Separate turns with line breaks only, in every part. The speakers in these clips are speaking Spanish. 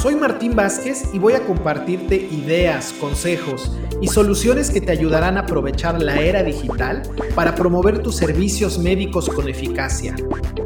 Soy Martín Vázquez y voy a compartirte ideas, consejos y soluciones que te ayudarán a aprovechar la era digital para promover tus servicios médicos con eficacia.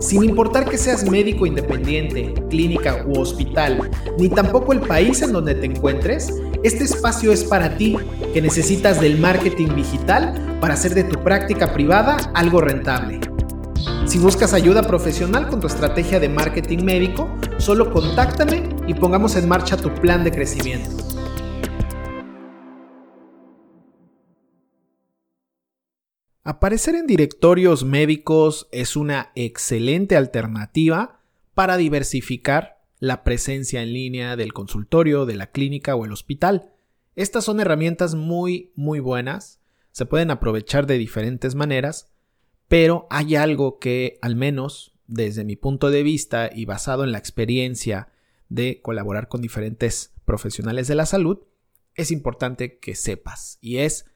Sin importar que seas médico independiente, clínica u hospital, ni tampoco el país en donde te encuentres, este espacio es para ti que necesitas del marketing digital para hacer de tu práctica privada algo rentable. Si buscas ayuda profesional con tu estrategia de marketing médico, solo contáctame y pongamos en marcha tu plan de crecimiento. Aparecer en directorios médicos es una excelente alternativa para diversificar la presencia en línea del consultorio, de la clínica o el hospital. Estas son herramientas muy, muy buenas, se pueden aprovechar de diferentes maneras pero hay algo que, al menos desde mi punto de vista y basado en la experiencia de colaborar con diferentes profesionales de la salud, es importante que sepas. Y es,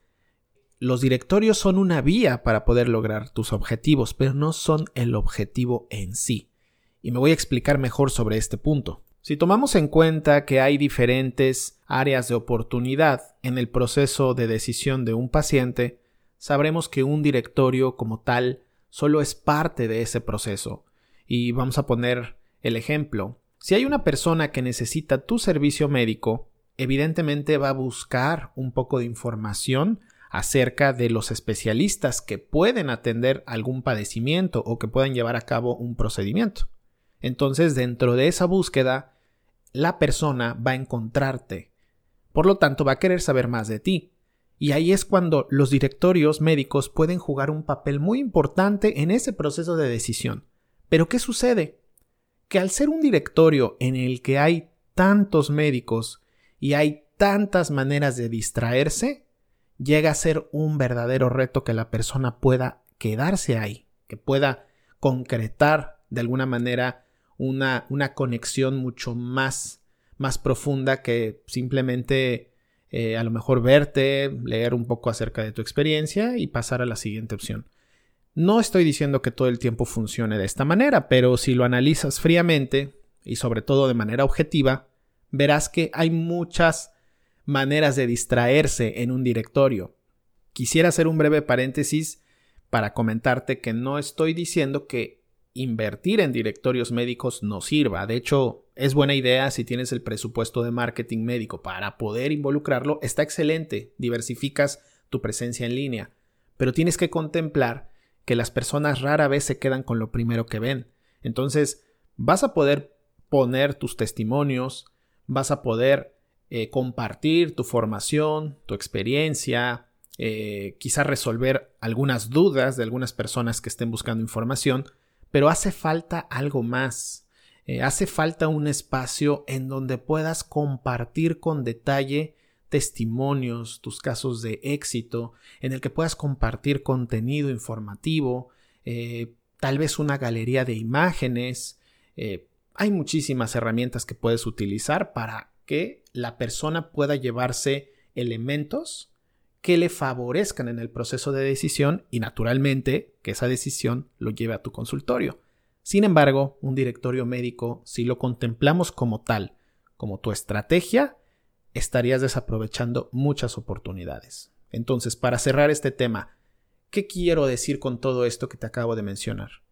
los directorios son una vía para poder lograr tus objetivos, pero no son el objetivo en sí. Y me voy a explicar mejor sobre este punto. Si tomamos en cuenta que hay diferentes áreas de oportunidad en el proceso de decisión de un paciente, sabremos que un directorio como tal solo es parte de ese proceso. Y vamos a poner el ejemplo. Si hay una persona que necesita tu servicio médico, evidentemente va a buscar un poco de información acerca de los especialistas que pueden atender algún padecimiento o que puedan llevar a cabo un procedimiento. Entonces, dentro de esa búsqueda, la persona va a encontrarte. Por lo tanto, va a querer saber más de ti. Y ahí es cuando los directorios médicos pueden jugar un papel muy importante en ese proceso de decisión. Pero ¿qué sucede? Que al ser un directorio en el que hay tantos médicos y hay tantas maneras de distraerse, llega a ser un verdadero reto que la persona pueda quedarse ahí, que pueda concretar de alguna manera una, una conexión mucho más, más profunda que simplemente eh, a lo mejor verte, leer un poco acerca de tu experiencia y pasar a la siguiente opción. No estoy diciendo que todo el tiempo funcione de esta manera, pero si lo analizas fríamente y sobre todo de manera objetiva, verás que hay muchas maneras de distraerse en un directorio. Quisiera hacer un breve paréntesis para comentarte que no estoy diciendo que invertir en directorios médicos no sirva. De hecho, es buena idea si tienes el presupuesto de marketing médico para poder involucrarlo. Está excelente. Diversificas tu presencia en línea. Pero tienes que contemplar que las personas rara vez se quedan con lo primero que ven. Entonces, vas a poder poner tus testimonios, vas a poder eh, compartir tu formación, tu experiencia, eh, quizás resolver algunas dudas de algunas personas que estén buscando información, pero hace falta algo más. Eh, hace falta un espacio en donde puedas compartir con detalle testimonios, tus casos de éxito, en el que puedas compartir contenido informativo, eh, tal vez una galería de imágenes. Eh, hay muchísimas herramientas que puedes utilizar para que la persona pueda llevarse elementos que le favorezcan en el proceso de decisión y naturalmente que esa decisión lo lleve a tu consultorio. Sin embargo, un directorio médico, si lo contemplamos como tal, como tu estrategia, estarías desaprovechando muchas oportunidades. Entonces, para cerrar este tema, ¿qué quiero decir con todo esto que te acabo de mencionar?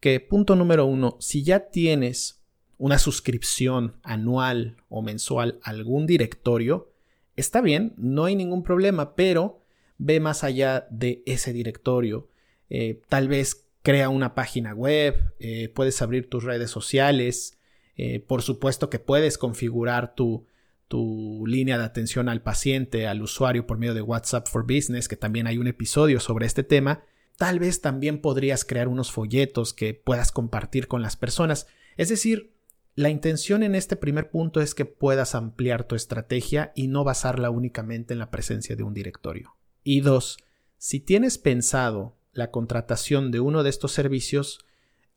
Que punto número uno, si ya tienes una suscripción anual o mensual a algún directorio, Está bien, no hay ningún problema, pero ve más allá de ese directorio. Eh, tal vez crea una página web, eh, puedes abrir tus redes sociales, eh, por supuesto que puedes configurar tu, tu línea de atención al paciente, al usuario por medio de WhatsApp for Business, que también hay un episodio sobre este tema. Tal vez también podrías crear unos folletos que puedas compartir con las personas. Es decir, la intención en este primer punto es que puedas ampliar tu estrategia y no basarla únicamente en la presencia de un directorio. Y dos, si tienes pensado la contratación de uno de estos servicios,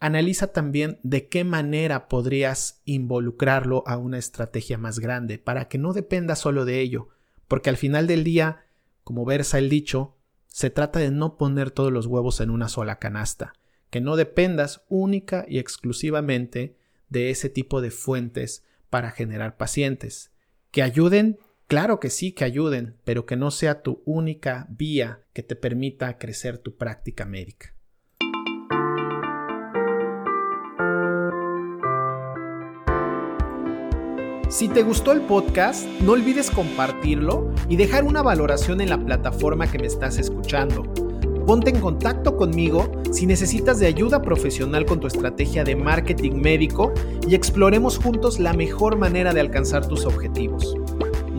analiza también de qué manera podrías involucrarlo a una estrategia más grande para que no dependa solo de ello, porque al final del día, como versa el dicho, se trata de no poner todos los huevos en una sola canasta, que no dependas única y exclusivamente de ese tipo de fuentes para generar pacientes. Que ayuden, claro que sí, que ayuden, pero que no sea tu única vía que te permita crecer tu práctica médica. Si te gustó el podcast, no olvides compartirlo y dejar una valoración en la plataforma que me estás escuchando. Ponte en contacto conmigo si necesitas de ayuda profesional con tu estrategia de marketing médico y exploremos juntos la mejor manera de alcanzar tus objetivos.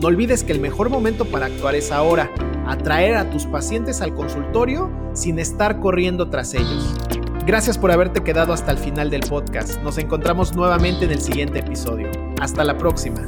No olvides que el mejor momento para actuar es ahora, atraer a tus pacientes al consultorio sin estar corriendo tras ellos. Gracias por haberte quedado hasta el final del podcast. Nos encontramos nuevamente en el siguiente episodio. Hasta la próxima.